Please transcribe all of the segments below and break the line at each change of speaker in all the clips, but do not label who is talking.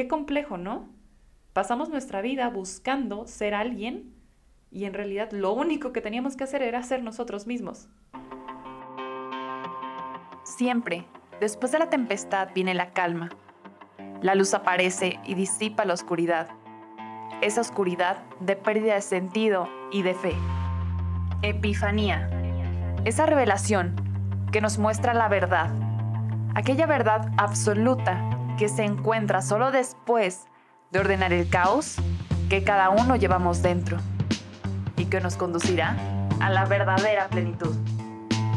Qué complejo, ¿no? Pasamos nuestra vida buscando ser alguien y en realidad lo único que teníamos que hacer era ser nosotros mismos.
Siempre, después de la tempestad viene la calma. La luz aparece y disipa la oscuridad. Esa oscuridad de pérdida de sentido y de fe. Epifanía. Esa revelación que nos muestra la verdad. Aquella verdad absoluta que se encuentra solo después de ordenar el caos que cada uno llevamos dentro y que nos conducirá a la verdadera plenitud.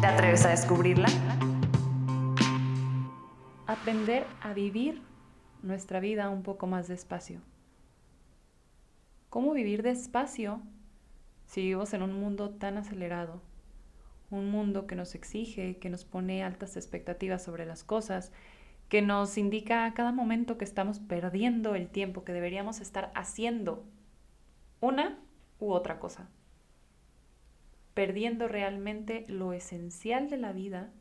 ¿Te atreves a descubrirla?
Aprender a vivir nuestra vida un poco más despacio. ¿Cómo vivir despacio si vivimos en un mundo tan acelerado? Un mundo que nos exige, que nos pone altas expectativas sobre las cosas que nos indica a cada momento que estamos perdiendo el tiempo, que deberíamos estar haciendo una u otra cosa. Perdiendo realmente lo esencial de la vida,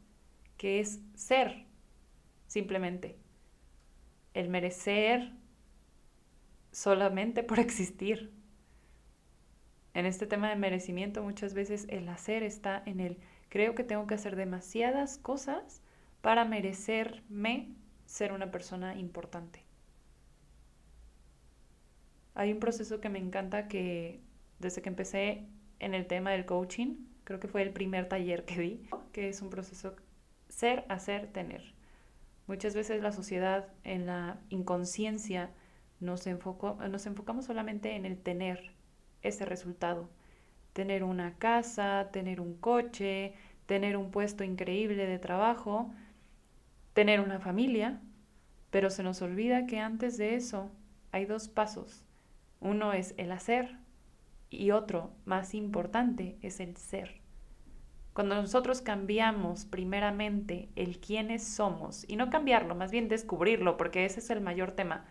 que es ser, simplemente. El merecer solamente por existir. En este tema de merecimiento muchas veces el hacer está en el creo que tengo que hacer demasiadas cosas para merecerme ser una persona importante. Hay un proceso que me encanta que desde que empecé en el tema del coaching, creo que fue el primer taller que di, que es un proceso ser, hacer, tener. Muchas veces la sociedad en la inconsciencia nos, nos enfocamos solamente en el tener ese resultado. Tener una casa, tener un coche, tener un puesto increíble de trabajo, tener una familia, pero se nos olvida que antes de eso hay dos pasos. Uno es el hacer y otro, más importante, es el ser. Cuando nosotros cambiamos primeramente el quiénes somos, y no cambiarlo, más bien descubrirlo, porque ese es el mayor tema.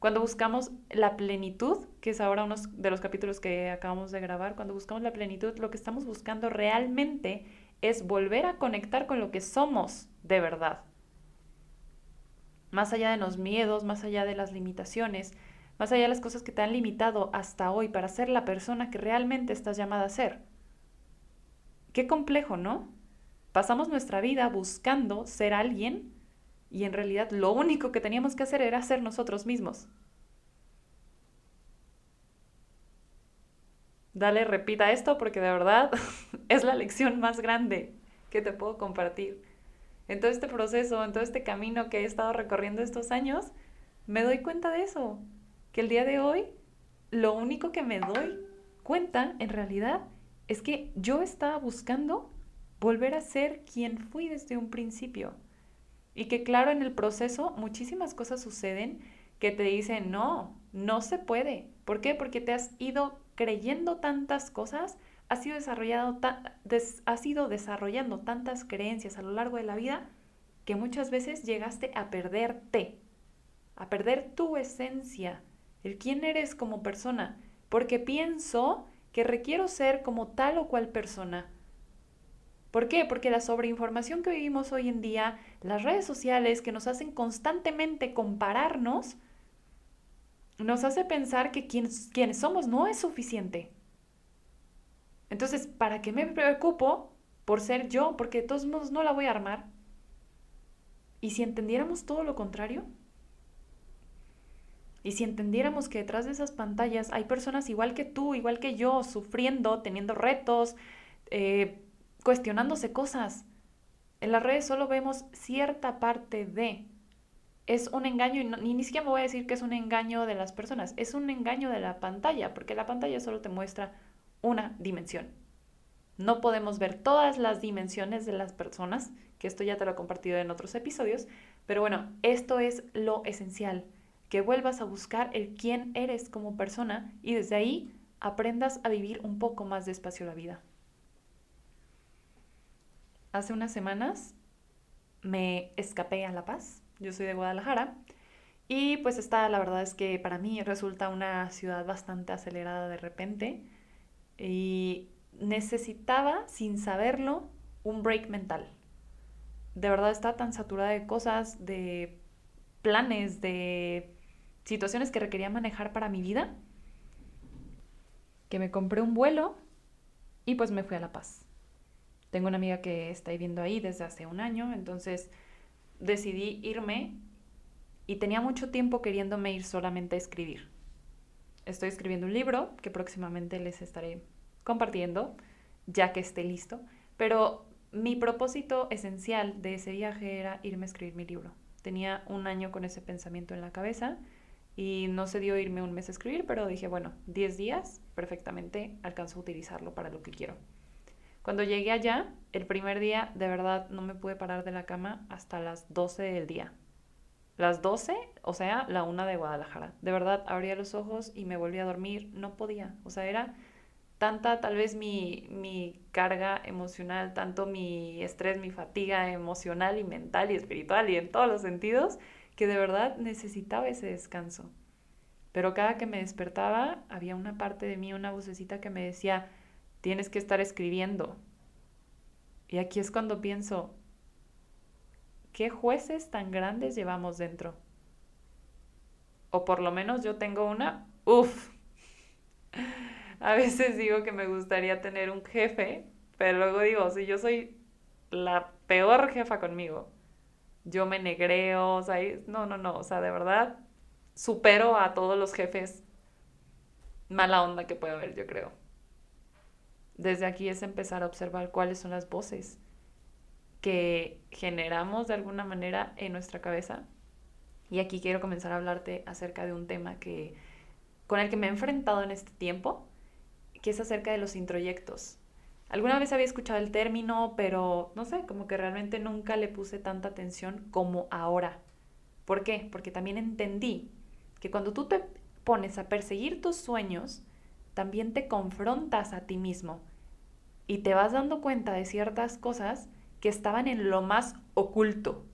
Cuando buscamos la plenitud, que es ahora uno de los capítulos que acabamos de grabar, cuando buscamos la plenitud, lo que estamos buscando realmente es volver a conectar con lo que somos de verdad más allá de los miedos, más allá de las limitaciones, más allá de las cosas que te han limitado hasta hoy para ser la persona que realmente estás llamada a ser. Qué complejo, ¿no? Pasamos nuestra vida buscando ser alguien y en realidad lo único que teníamos que hacer era ser nosotros mismos. Dale, repita esto porque de verdad es la lección más grande que te puedo compartir en todo este proceso, en todo este camino que he estado recorriendo estos años, me doy cuenta de eso, que el día de hoy lo único que me doy cuenta en realidad es que yo estaba buscando volver a ser quien fui desde un principio. Y que claro, en el proceso muchísimas cosas suceden que te dicen, no, no se puede. ¿Por qué? Porque te has ido creyendo tantas cosas has ido, desarrollado has ido desarrollando tantas creencias a lo largo de la vida que muchas veces llegaste a perderte, a perder tu esencia, el quién eres como persona, porque pienso que requiero ser como tal o cual persona. ¿Por qué? Porque la sobreinformación que vivimos hoy en día, las redes sociales que nos hacen constantemente compararnos, nos hace pensar que quienes, somos no es suficiente. Entonces, ¿para qué me preocupo por ser yo? Porque de todos modos no la voy a armar. ¿Y si entendiéramos todo lo contrario? Y si entendiéramos que detrás de esas pantallas hay personas igual que tú, igual que yo, sufriendo, teniendo retos, eh, cuestionándose cosas. En las redes solo vemos cierta parte de. Es un engaño, y ni siquiera me voy a decir que es un engaño de las personas, es un engaño de la pantalla, porque la pantalla solo te muestra una dimensión. No podemos ver todas las dimensiones de las personas, que esto ya te lo he compartido en otros episodios, pero bueno, esto es lo esencial, que vuelvas a buscar el quién eres como persona y desde ahí aprendas a vivir un poco más despacio la vida. Hace unas semanas me escapé a La Paz, yo soy de Guadalajara, y pues esta la verdad es que para mí resulta una ciudad bastante acelerada de repente y necesitaba, sin saberlo, un break mental. De verdad está tan saturada de cosas, de planes, de situaciones que requería manejar para mi vida, que me compré un vuelo y pues me fui a La Paz. Tengo una amiga que está viviendo ahí desde hace un año, entonces decidí irme y tenía mucho tiempo queriéndome ir solamente a escribir. Estoy escribiendo un libro que próximamente les estaré compartiendo, ya que esté listo, pero mi propósito esencial de ese viaje era irme a escribir mi libro. Tenía un año con ese pensamiento en la cabeza y no se dio irme un mes a escribir, pero dije, bueno, 10 días perfectamente alcanzo a utilizarlo para lo que quiero. Cuando llegué allá, el primer día de verdad no me pude parar de la cama hasta las 12 del día. Las 12, o sea, la una de Guadalajara. De verdad, abría los ojos y me volví a dormir. No podía. O sea, era tanta tal vez mi, mi carga emocional, tanto mi estrés, mi fatiga emocional y mental y espiritual y en todos los sentidos, que de verdad necesitaba ese descanso. Pero cada que me despertaba, había una parte de mí, una vocecita que me decía, tienes que estar escribiendo. Y aquí es cuando pienso, ¿qué jueces tan grandes llevamos dentro? O por lo menos yo tengo una, uff. A veces digo que me gustaría tener un jefe, pero luego digo, si yo soy la peor jefa conmigo, yo me negreo, o sea, no, no, no, o sea, de verdad, supero a todos los jefes mala onda que puede haber, yo creo. Desde aquí es empezar a observar cuáles son las voces que generamos de alguna manera en nuestra cabeza. Y aquí quiero comenzar a hablarte acerca de un tema que con el que me he enfrentado en este tiempo que es acerca de los introyectos. Alguna vez había escuchado el término, pero no sé, como que realmente nunca le puse tanta atención como ahora. ¿Por qué? Porque también entendí que cuando tú te pones a perseguir tus sueños, también te confrontas a ti mismo y te vas dando cuenta de ciertas cosas que estaban en lo más oculto.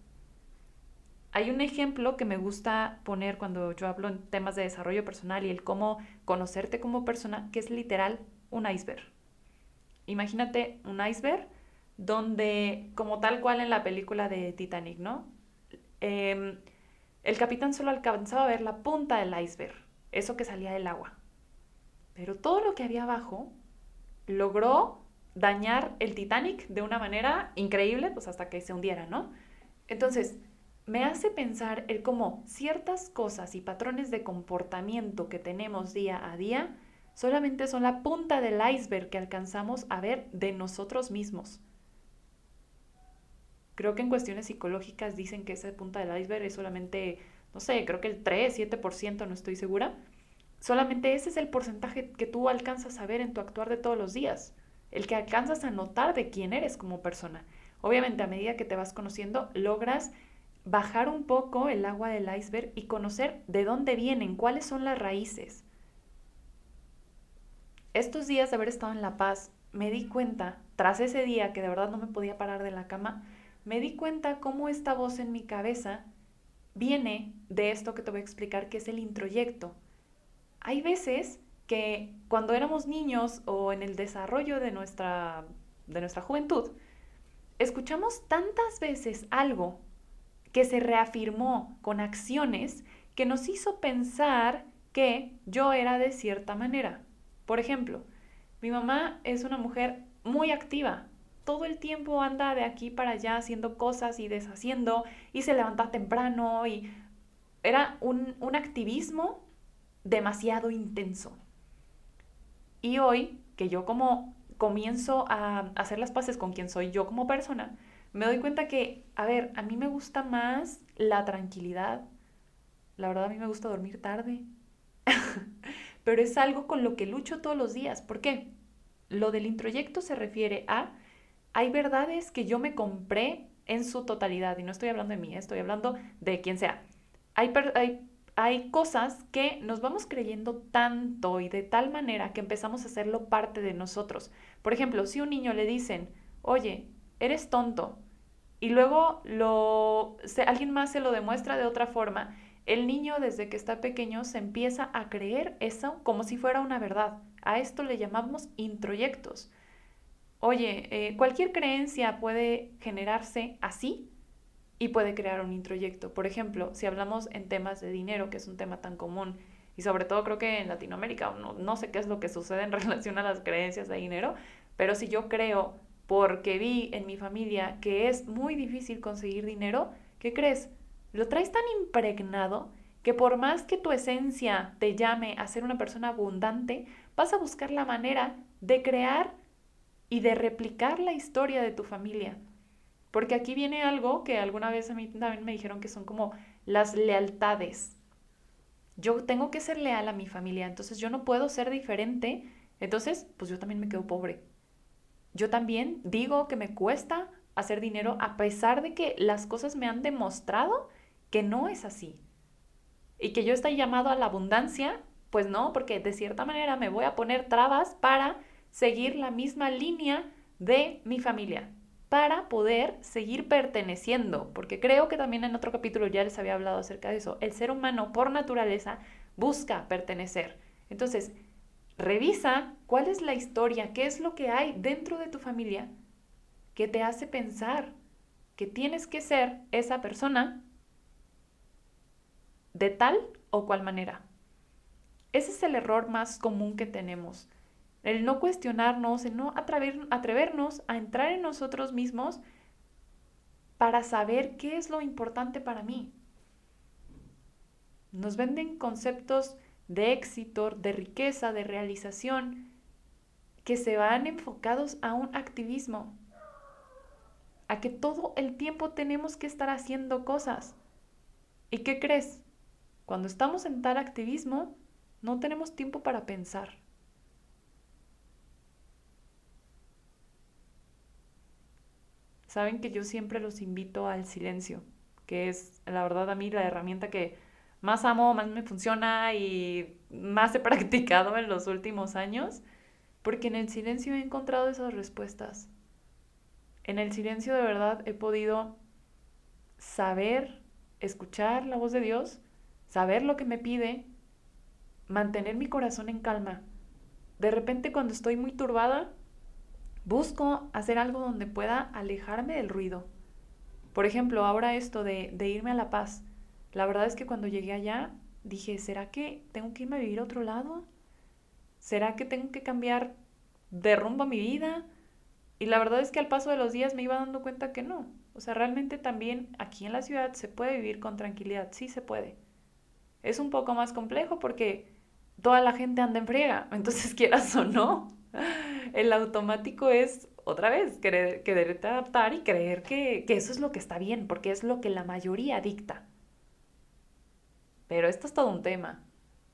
Hay un ejemplo que me gusta poner cuando yo hablo en temas de desarrollo personal y el cómo conocerte como persona, que es literal un iceberg. Imagínate un iceberg donde, como tal cual en la película de Titanic, ¿no? Em, el capitán solo alcanzaba a ver la punta del iceberg, eso que salía del agua. Pero todo lo que había abajo logró dañar el Titanic de una manera increíble, pues hasta que se hundiera, ¿no? Entonces, me hace pensar el cómo ciertas cosas y patrones de comportamiento que tenemos día a día solamente son la punta del iceberg que alcanzamos a ver de nosotros mismos. Creo que en cuestiones psicológicas dicen que esa punta del iceberg es solamente, no sé, creo que el 3, 7%, no estoy segura. Solamente ese es el porcentaje que tú alcanzas a ver en tu actuar de todos los días, el que alcanzas a notar de quién eres como persona. Obviamente a medida que te vas conociendo, logras bajar un poco el agua del iceberg y conocer de dónde vienen, cuáles son las raíces. Estos días de haber estado en La Paz, me di cuenta, tras ese día que de verdad no me podía parar de la cama, me di cuenta cómo esta voz en mi cabeza viene de esto que te voy a explicar, que es el introyecto. Hay veces que cuando éramos niños o en el desarrollo de nuestra, de nuestra juventud, escuchamos tantas veces algo que se reafirmó con acciones que nos hizo pensar que yo era de cierta manera. Por ejemplo, mi mamá es una mujer muy activa. Todo el tiempo anda de aquí para allá haciendo cosas y deshaciendo y se levanta temprano y era un, un activismo demasiado intenso. Y hoy, que yo como comienzo a hacer las paces con quien soy yo como persona, me doy cuenta que, a ver, a mí me gusta más la tranquilidad. La verdad, a mí me gusta dormir tarde. Pero es algo con lo que lucho todos los días. ¿Por qué? Lo del introyecto se refiere a, hay verdades que yo me compré en su totalidad. Y no estoy hablando de mí, estoy hablando de quien sea. Hay, hay, hay cosas que nos vamos creyendo tanto y de tal manera que empezamos a hacerlo parte de nosotros. Por ejemplo, si a un niño le dicen, oye, eres tonto, y luego alguien más se lo demuestra de otra forma, el niño desde que está pequeño se empieza a creer eso como si fuera una verdad. A esto le llamamos introyectos. Oye, eh, cualquier creencia puede generarse así. Y puede crear un introyecto. Por ejemplo, si hablamos en temas de dinero, que es un tema tan común, y sobre todo creo que en Latinoamérica, no, no sé qué es lo que sucede en relación a las creencias de dinero, pero si yo creo, porque vi en mi familia que es muy difícil conseguir dinero, ¿qué crees? Lo traes tan impregnado que por más que tu esencia te llame a ser una persona abundante, vas a buscar la manera de crear y de replicar la historia de tu familia. Porque aquí viene algo que alguna vez a mí también me dijeron que son como las lealtades. Yo tengo que ser leal a mi familia, entonces yo no puedo ser diferente, entonces pues yo también me quedo pobre. Yo también digo que me cuesta hacer dinero a pesar de que las cosas me han demostrado que no es así. Y que yo estoy llamado a la abundancia, pues no, porque de cierta manera me voy a poner trabas para seguir la misma línea de mi familia, para poder seguir perteneciendo, porque creo que también en otro capítulo ya les había hablado acerca de eso. El ser humano por naturaleza busca pertenecer. Entonces, revisa cuál es la historia, qué es lo que hay dentro de tu familia que te hace pensar que tienes que ser esa persona de tal o cual manera. Ese es el error más común que tenemos. El no cuestionarnos, el no atrevernos a entrar en nosotros mismos para saber qué es lo importante para mí. Nos venden conceptos de éxito, de riqueza, de realización, que se van enfocados a un activismo, a que todo el tiempo tenemos que estar haciendo cosas. ¿Y qué crees? Cuando estamos en tal activismo, no tenemos tiempo para pensar. Saben que yo siempre los invito al silencio, que es la verdad a mí la herramienta que más amo, más me funciona y más he practicado en los últimos años, porque en el silencio he encontrado esas respuestas. En el silencio de verdad he podido saber, escuchar la voz de Dios, saber lo que me pide, mantener mi corazón en calma. De repente cuando estoy muy turbada, busco hacer algo donde pueda alejarme del ruido. Por ejemplo, ahora esto de, irme a La Paz. La verdad es que cuando llegué allá dije, ¿será que tengo que irme a vivir a otro lado? ¿Será que tengo que cambiar de rumbo a mi vida? Y la verdad es que al paso de los días me iba dando cuenta que no. O sea, realmente también aquí en la ciudad se puede vivir con tranquilidad, sí se puede. Es un poco más complejo porque toda la gente anda en friega, entonces quieras o no, el automático es otra vez querer, quererte adaptar y creer que, que eso es lo que está bien, porque es lo que la mayoría dicta. Pero esto es todo un tema.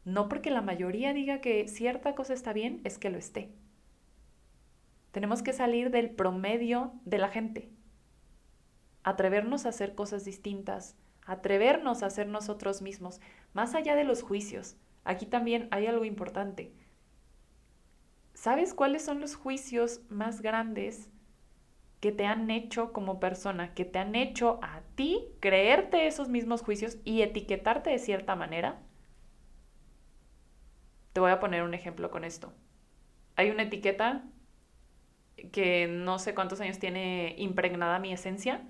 No porque la mayoría diga que cierta cosa está bien, es que lo esté. Tenemos que salir del promedio de la gente. Atrevernos a hacer cosas distintas, atrevernos a ser nosotros mismos, más allá de los juicios. Aquí también hay algo importante. ¿Sabes cuáles son los juicios más grandes que te han hecho como persona, que te han hecho a ti creerte esos mismos juicios y etiquetarte de cierta manera? Te voy a poner un ejemplo con esto. Hay una etiqueta que no sé cuántos años tiene impregnada mi esencia,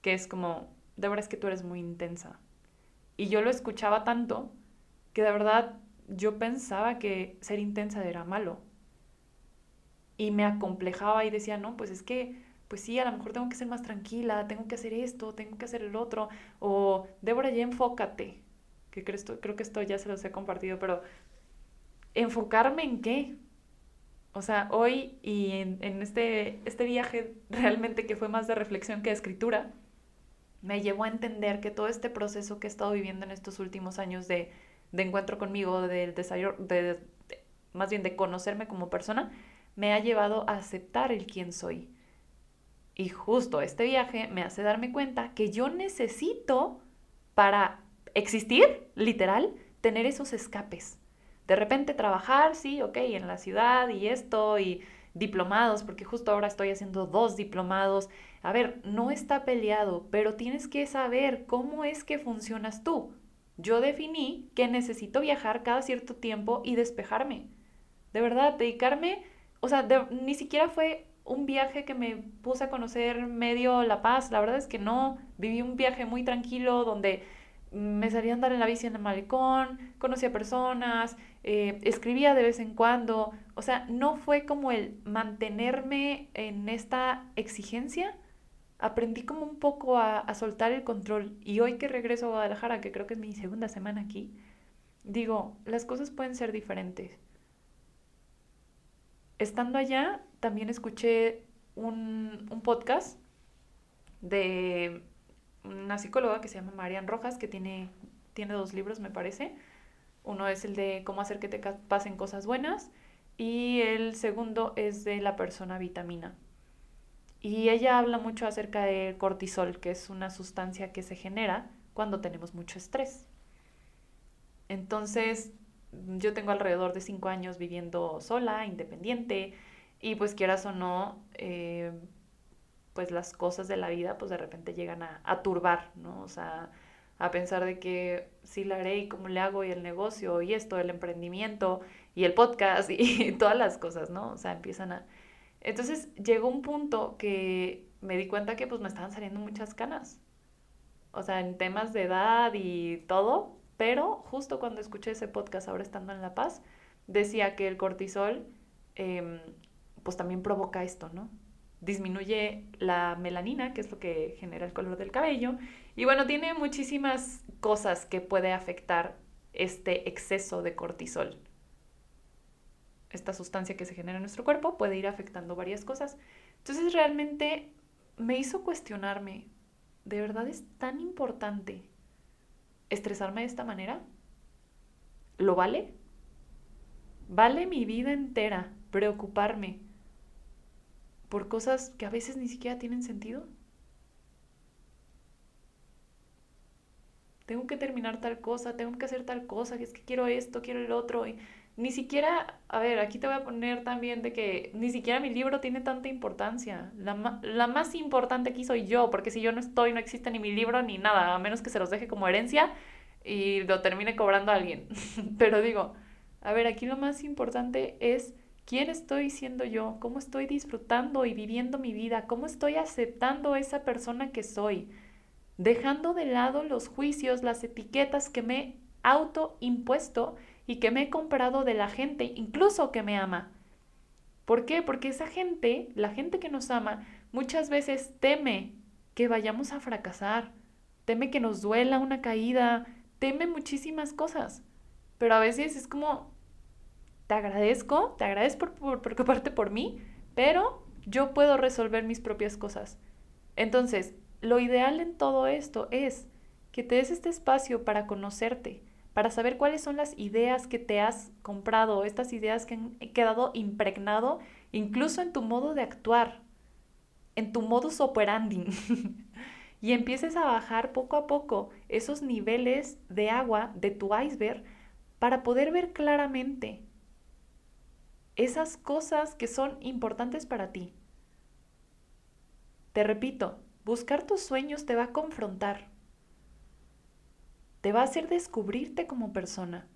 que es como, de verdad es que tú eres muy intensa. Y yo lo escuchaba tanto que de verdad yo pensaba que ser intensa era malo. Y me acomplejaba y decía, no, pues es que, pues sí, a lo mejor tengo que ser más tranquila, tengo que hacer esto, tengo que hacer el otro. O, Débora, ya enfócate. Que creo, creo que esto ya se los he compartido, pero ¿enfocarme en qué? O sea, hoy y en, este, este viaje realmente que fue más de reflexión que de escritura, me llevó a entender que todo este proceso que he estado viviendo en estos últimos años de, encuentro conmigo, del desarrollo, de, más bien de conocerme como persona, me ha llevado a aceptar el quién soy. Y justo este viaje me hace darme cuenta que yo necesito para existir, literal, tener esos escapes de repente trabajar, sí, ok, en la ciudad y esto y diplomados, porque justo ahora estoy haciendo dos diplomados. A ver, no está peleado, pero tienes que saber cómo es que funcionas tú. Yo definí que necesito viajar cada cierto tiempo y despejarme. De verdad, dedicarme, o sea, ni siquiera fue un viaje que me puse a conocer medio La Paz. La verdad es que no. Viví un viaje muy tranquilo donde me salía a andar en la bici en el malecón, conocía personas, eh, escribía de vez en cuando. O sea, no fue como el mantenerme en esta exigencia. Aprendí como un poco a, a soltar el control. Y hoy que regreso a Guadalajara, que creo que es mi segunda semana aquí, digo, las cosas pueden ser diferentes. Estando allá, también escuché un, un podcast de una psicóloga que se llama Marian Rojas, que tiene, tiene dos libros, me parece. Uno es el de cómo hacer que te pasen cosas buenas y el segundo es de la persona vitamina. Y ella habla mucho acerca del cortisol, que es una sustancia que se genera cuando tenemos mucho estrés. Entonces, yo tengo alrededor de cinco años viviendo sola, independiente, y pues quieras o no, eh, pues las cosas de la vida pues de repente llegan a, turbar, ¿no? O sea, a pensar de que sí la haré y cómo le hago y el negocio y esto, el emprendimiento y el podcast y, todas las cosas, ¿no? O sea, empiezan a... Entonces llegó un punto que me di cuenta que pues me estaban saliendo muchas canas. O sea, en temas de edad y todo, pero justo cuando escuché ese podcast ahora estando en La Paz, decía que el cortisol em, pues también provoca esto, ¿no? disminuye la melanina, que es lo que genera el color del cabello. Y bueno, tiene muchísimas cosas que puede afectar este exceso de cortisol. Esta sustancia que se genera en nuestro cuerpo puede ir afectando varias cosas. Entonces realmente me hizo cuestionarme, ¿de verdad es tan importante estresarme de esta manera? ¿Lo vale? ¿Vale mi vida entera preocuparme por cosas que a veces ni siquiera tienen sentido. Tengo que terminar tal cosa, tengo que hacer tal cosa, que es que quiero esto, quiero el otro. Y ni siquiera, a ver, aquí te voy a poner también de que ni siquiera mi libro tiene tanta importancia. La, la más importante aquí soy yo, porque si yo no estoy, no existe ni mi libro ni nada, a menos que se los deje como herencia y lo termine cobrando a alguien. Pero digo, a ver, aquí lo más importante es ¿Quién estoy siendo yo? ¿Cómo estoy disfrutando y viviendo mi vida? ¿Cómo estoy aceptando esa persona que soy? Dejando de lado los juicios, las etiquetas que me he autoimpuesto y que me he comprado de la gente, incluso que me ama. ¿Por qué? Porque esa gente, la gente que nos ama, muchas veces teme que vayamos a fracasar, teme que nos duela una caída, teme muchísimas cosas. Pero a veces es como, te agradezco, te agradezco por, preocuparte por mí, pero yo puedo resolver mis propias cosas. Entonces, lo ideal en todo esto es que te des este espacio para conocerte, para saber cuáles son las ideas que te has comprado, estas ideas que han quedado impregnado incluso en tu modo de actuar, en tu modus operandi. y empieces a bajar poco a poco esos niveles de agua de tu iceberg para poder ver claramente esas cosas que son importantes para ti. Te repito, buscar tus sueños te va a confrontar, te va a hacer descubrirte como persona.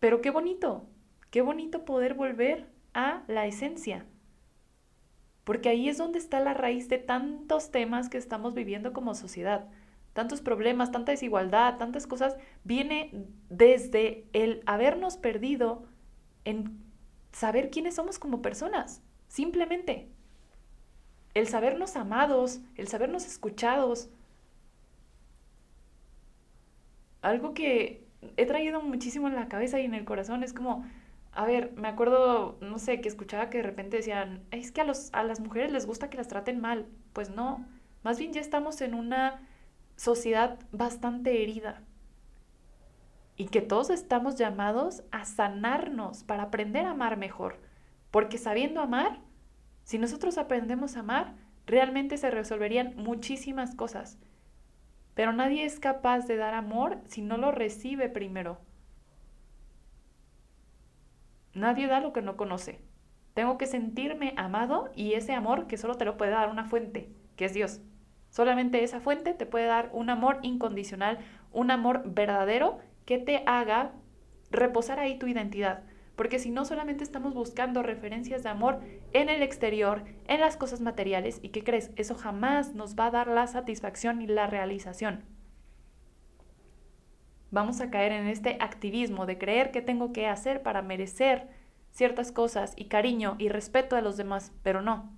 Pero qué bonito, qué bonito poder volver a la esencia, porque ahí es donde está la raíz de tantos temas que estamos viviendo como sociedad. Tantos problemas, tanta desigualdad, tantas cosas, viene desde el habernos perdido en saber quiénes somos como personas, simplemente. El sabernos amados, el sabernos escuchados. Algo que he traído muchísimo en la cabeza y en el corazón es como, a ver, me acuerdo, no sé, que escuchaba que de repente decían, es que a, los, a las mujeres les gusta que las traten mal. Pues no, más bien ya estamos en una sociedad bastante herida y que todos estamos llamados a sanarnos para aprender a amar mejor. Porque sabiendo amar, si nosotros aprendemos a amar, realmente se resolverían muchísimas cosas. Pero nadie es capaz de dar amor si no lo recibe primero. Nadie da lo que no conoce. Tengo que sentirme amado y ese amor que solo te lo puede dar una fuente, que es Dios. Solamente esa fuente te puede dar un amor incondicional, un amor verdadero que te haga reposar ahí tu identidad. Porque si no solamente estamos buscando referencias de amor en el exterior, en las cosas materiales, ¿y qué crees? Eso jamás nos va a dar la satisfacción y la realización. Vamos a caer en este activismo de creer que tengo que hacer para merecer ciertas cosas y cariño y respeto a los demás, pero no.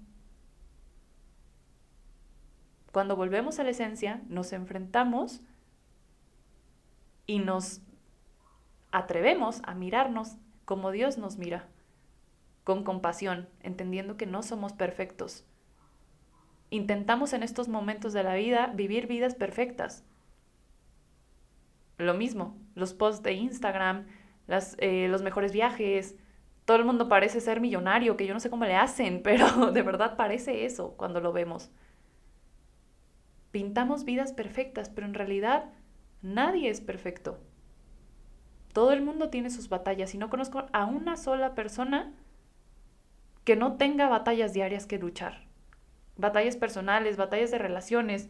Cuando volvemos a la esencia, nos enfrentamos y nos atrevemos a mirarnos como Dios nos mira, con compasión, entendiendo que no somos perfectos. Intentamos en estos momentos de la vida vivir vidas perfectas. Lo mismo, los posts de Instagram, eh, los mejores viajes, todo el mundo parece ser millonario, que yo no sé cómo le hacen, pero de verdad parece eso cuando lo vemos. Pintamos vidas perfectas, pero en realidad nadie es perfecto. Todo el mundo tiene sus batallas y no conozco a una sola persona que no tenga batallas diarias que luchar. Batallas personales, batallas de relaciones,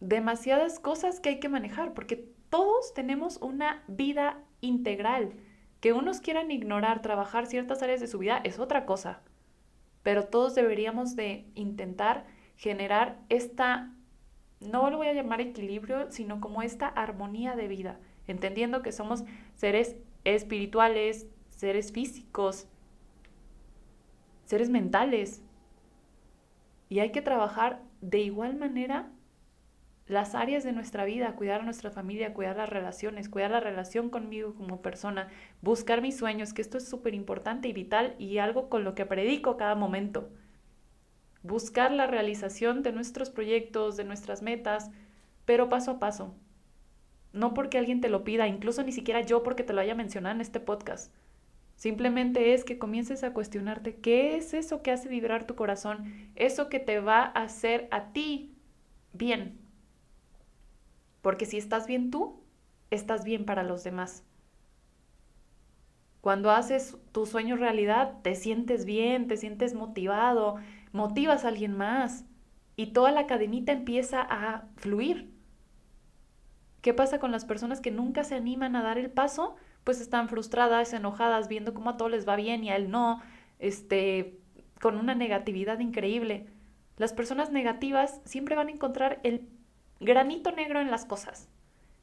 demasiadas cosas que hay que manejar, porque todos tenemos una vida integral. Que unos quieran ignorar, trabajar ciertas áreas de su vida es otra cosa, pero todos deberíamos de intentar generar esta, no lo voy a llamar equilibrio, sino como esta armonía de vida entendiendo que somos seres espirituales, seres físicos, seres mentales. Y hay que trabajar de igual manera las áreas de nuestra vida, cuidar a nuestra familia, cuidar las relaciones, cuidar la relación conmigo como persona, buscar mis sueños, que esto es súper importante y vital y algo con lo que predico cada momento. Buscar la realización de nuestros proyectos, de nuestras metas, pero paso a paso no porque alguien te lo pida, incluso ni siquiera yo porque te lo haya mencionado en este podcast. Simplemente es que comiences a cuestionarte qué es eso que hace vibrar tu corazón, eso que te va a hacer a ti bien. Porque si estás bien tú, estás bien para los demás. Cuando haces tu sueño realidad, te sientes bien, te sientes motivado, motivas a alguien más y toda la cadenita empieza a fluir. ¿Qué pasa con las personas que nunca se animan a dar el paso? Pues están frustradas, enojadas, viendo cómo a todos les va bien y a él no, este, con una negatividad increíble. Las personas negativas siempre van a encontrar el granito negro en las cosas.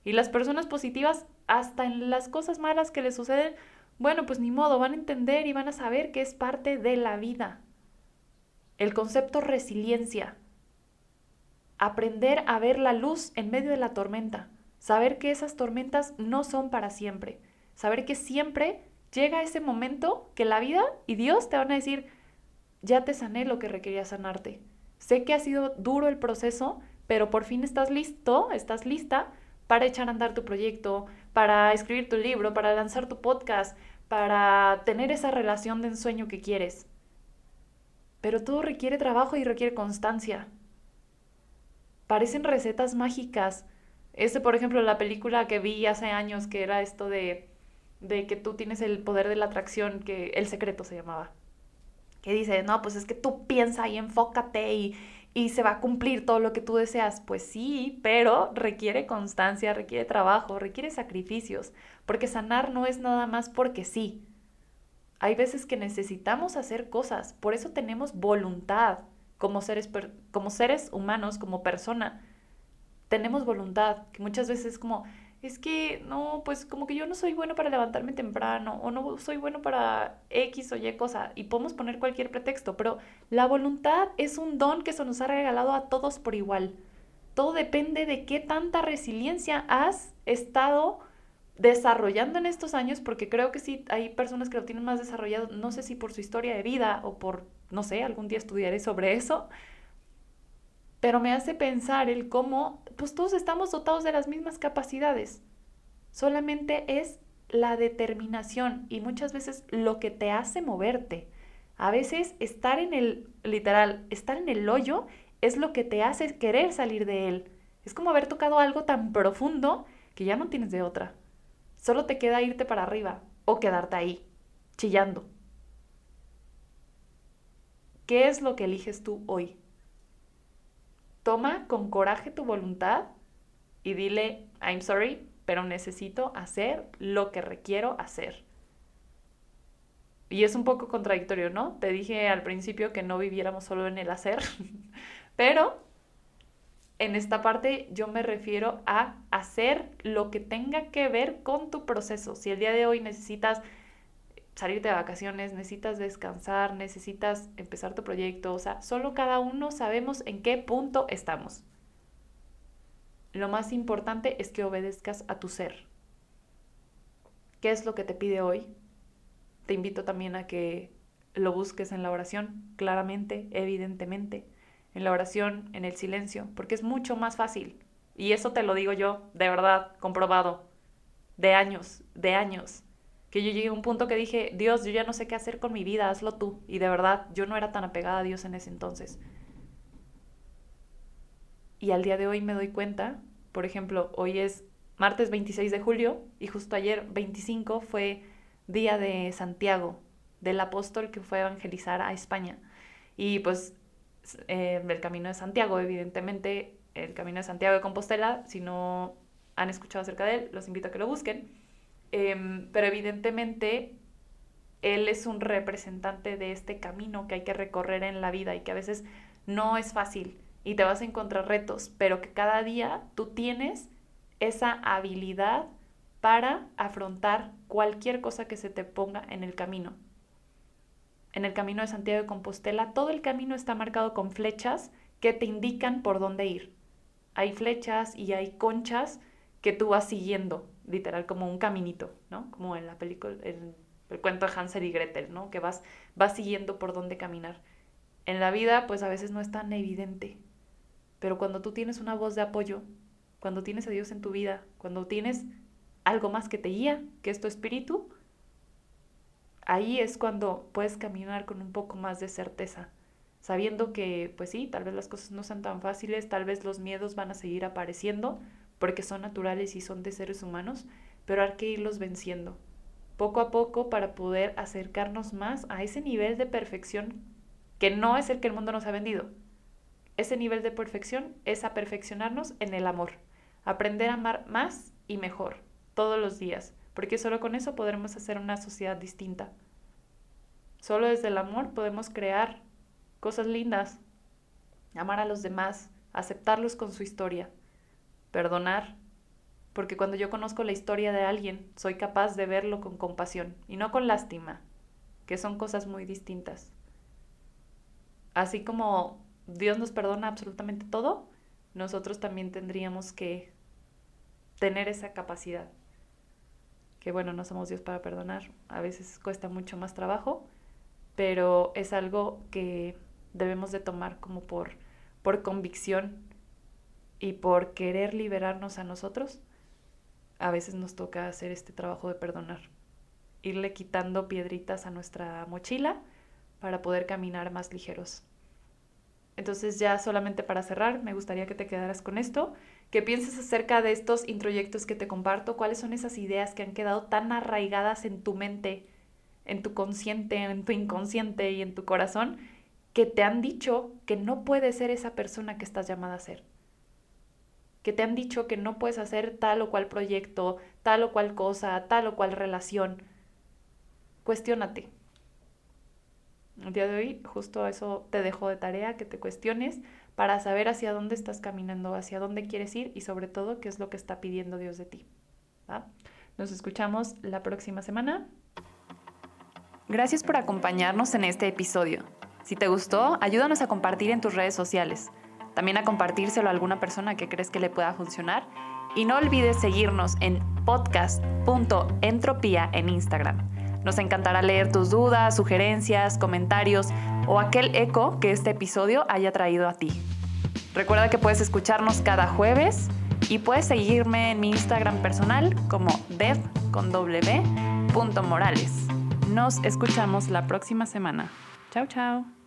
Y las personas positivas, hasta en las cosas malas que les suceden, bueno, pues ni modo, van a entender y van a saber que es parte de la vida. El concepto resiliencia. Aprender a ver la luz en medio de la tormenta. Saber que esas tormentas no son para siempre. Saber que siempre llega ese momento que la vida y Dios te van a decir, ya te sané lo que requería sanarte. Sé que ha sido duro el proceso, pero por fin estás listo, estás lista para echar a andar tu proyecto, para escribir tu libro, para lanzar tu podcast, para tener esa relación de ensueño que quieres. Pero todo requiere trabajo y requiere constancia. Parecen recetas mágicas, este, por ejemplo, la película que vi hace años, que era esto de, de que tú tienes el poder de la atracción, que El Secreto se llamaba. Que dice, no, pues es que tú piensa y enfócate y, y se va a cumplir todo lo que tú deseas. Pues sí, pero requiere constancia, requiere trabajo, requiere sacrificios, porque sanar no es nada más porque sí. Hay veces que necesitamos hacer cosas, por eso tenemos voluntad como seres, como seres humanos, como persona tenemos voluntad, que muchas veces es como, es que no, pues como que yo no soy bueno para levantarme temprano o no soy bueno para X o Y cosa y podemos poner cualquier pretexto, pero la voluntad es un don que se nos ha regalado a todos por igual. Todo depende de qué tanta resiliencia has estado desarrollando en estos años, porque creo que sí hay personas que lo tienen más desarrollado, no sé si por su historia de vida o por, no sé, algún día estudiaré sobre eso, pero me hace pensar el cómo, pues todos estamos dotados de las mismas capacidades. Solamente es la determinación y muchas veces lo que te hace moverte. A veces estar en el, literal, estar en el hoyo es lo que te hace querer salir de él. Es como haber tocado algo tan profundo que ya no tienes de otra. Solo te queda irte para arriba o quedarte ahí, chillando. ¿Qué es lo que eliges tú hoy? Toma con coraje tu voluntad y dile, I'm sorry, pero necesito hacer lo que requiero hacer. Y es un poco contradictorio, ¿no? Te dije al principio que no viviéramos solo en el hacer, pero en esta parte yo me refiero a hacer lo que tenga que ver con tu proceso. Si el día de hoy necesitas salirte de vacaciones, necesitas descansar, necesitas empezar tu proyecto, o sea, solo cada uno sabemos en qué punto estamos. Lo más importante es que obedezcas a tu ser. ¿Qué es lo que te pide hoy? Te invito también a que lo busques en la oración, claramente, evidentemente, en la oración, en el silencio, porque es mucho más fácil. Y eso te lo digo yo, de verdad, comprobado, de años, de años que yo llegué a un punto que dije, Dios, yo ya no sé qué hacer con mi vida, hazlo tú. Y de verdad, yo no era tan apegada a Dios en ese entonces. Y al día de hoy me doy cuenta, por ejemplo, hoy es martes 26 de julio y justo ayer 25 fue día de Santiago, del apóstol que fue a evangelizar a España. Y pues eh, el camino de Santiago, evidentemente, el camino de Santiago de Compostela, si no han escuchado acerca de él, los invito a que lo busquen Em, pero evidentemente él es un representante de este camino que hay que recorrer en la vida y que a veces no es fácil y te vas a encontrar retos, pero que cada día tú tienes esa habilidad para afrontar cualquier cosa que se te ponga en el camino. En el camino de Santiago de Compostela, todo el camino está marcado con flechas que te indican por dónde ir. Hay flechas y hay conchas que tú vas siguiendo literal como un caminito, ¿no? Como en la película, en el cuento de Hansel y Gretel, ¿no? Que vas, vas siguiendo por dónde caminar. En la vida, pues a veces no es tan evidente, pero cuando tú tienes una voz de apoyo, cuando tienes a Dios en tu vida, cuando tienes algo más que te guía, que es tu espíritu, ahí es cuando puedes caminar con un poco más de certeza, sabiendo que, pues sí, tal vez las cosas no sean tan fáciles, tal vez los miedos van a seguir apareciendo, porque son naturales y son de seres humanos, pero hay que irlos venciendo poco a poco para poder acercarnos más a ese nivel de perfección que no es el que el mundo nos ha vendido. Ese nivel de perfección es a perfeccionarnos en el amor, aprender a amar más y mejor todos los días, porque solo con eso podremos hacer una sociedad distinta. Solo desde el amor podemos crear cosas lindas, amar a los demás, aceptarlos con su historia, perdonar, porque cuando yo conozco la historia de alguien, soy capaz de verlo con compasión y no con lástima, que son cosas muy distintas. Así como Dios nos perdona absolutamente todo, nosotros también tendríamos que tener esa capacidad. Que bueno, no somos Dios para perdonar, a veces cuesta mucho más trabajo, pero es algo que debemos de tomar como por, por convicción y por querer liberarnos a nosotros, a veces nos toca hacer este trabajo de perdonar, irle quitando piedritas a nuestra mochila para poder caminar más ligeros. Entonces ya solamente para cerrar, me gustaría que te quedaras con esto, que pienses acerca de estos introyectos que te comparto, cuáles son esas ideas que han quedado tan arraigadas en tu mente, en tu consciente, en tu inconsciente y en tu corazón, que te han dicho que no puedes ser esa persona que estás llamada a ser que te han dicho que no puedes hacer tal o cual proyecto, tal o cual cosa, tal o cual relación. Cuestiónate. El día de hoy justo eso te dejo de tarea, que te cuestiones para saber hacia dónde estás caminando, hacia dónde quieres ir y sobre todo qué es lo que está pidiendo Dios de ti. Nos escuchamos la próxima semana.
Gracias por acompañarnos en este episodio. Si te gustó, ayúdanos a compartir en tus redes sociales también a compartírselo a alguna persona que crees que le pueda funcionar. Y no olvides seguirnos en podcast.entropía en Instagram. Nos encantará leer tus dudas, sugerencias, comentarios o aquel eco que este episodio haya traído a ti. Recuerda que puedes escucharnos cada jueves y puedes seguirme en mi Instagram personal como dev con Nos escuchamos la próxima semana. Chao, chao.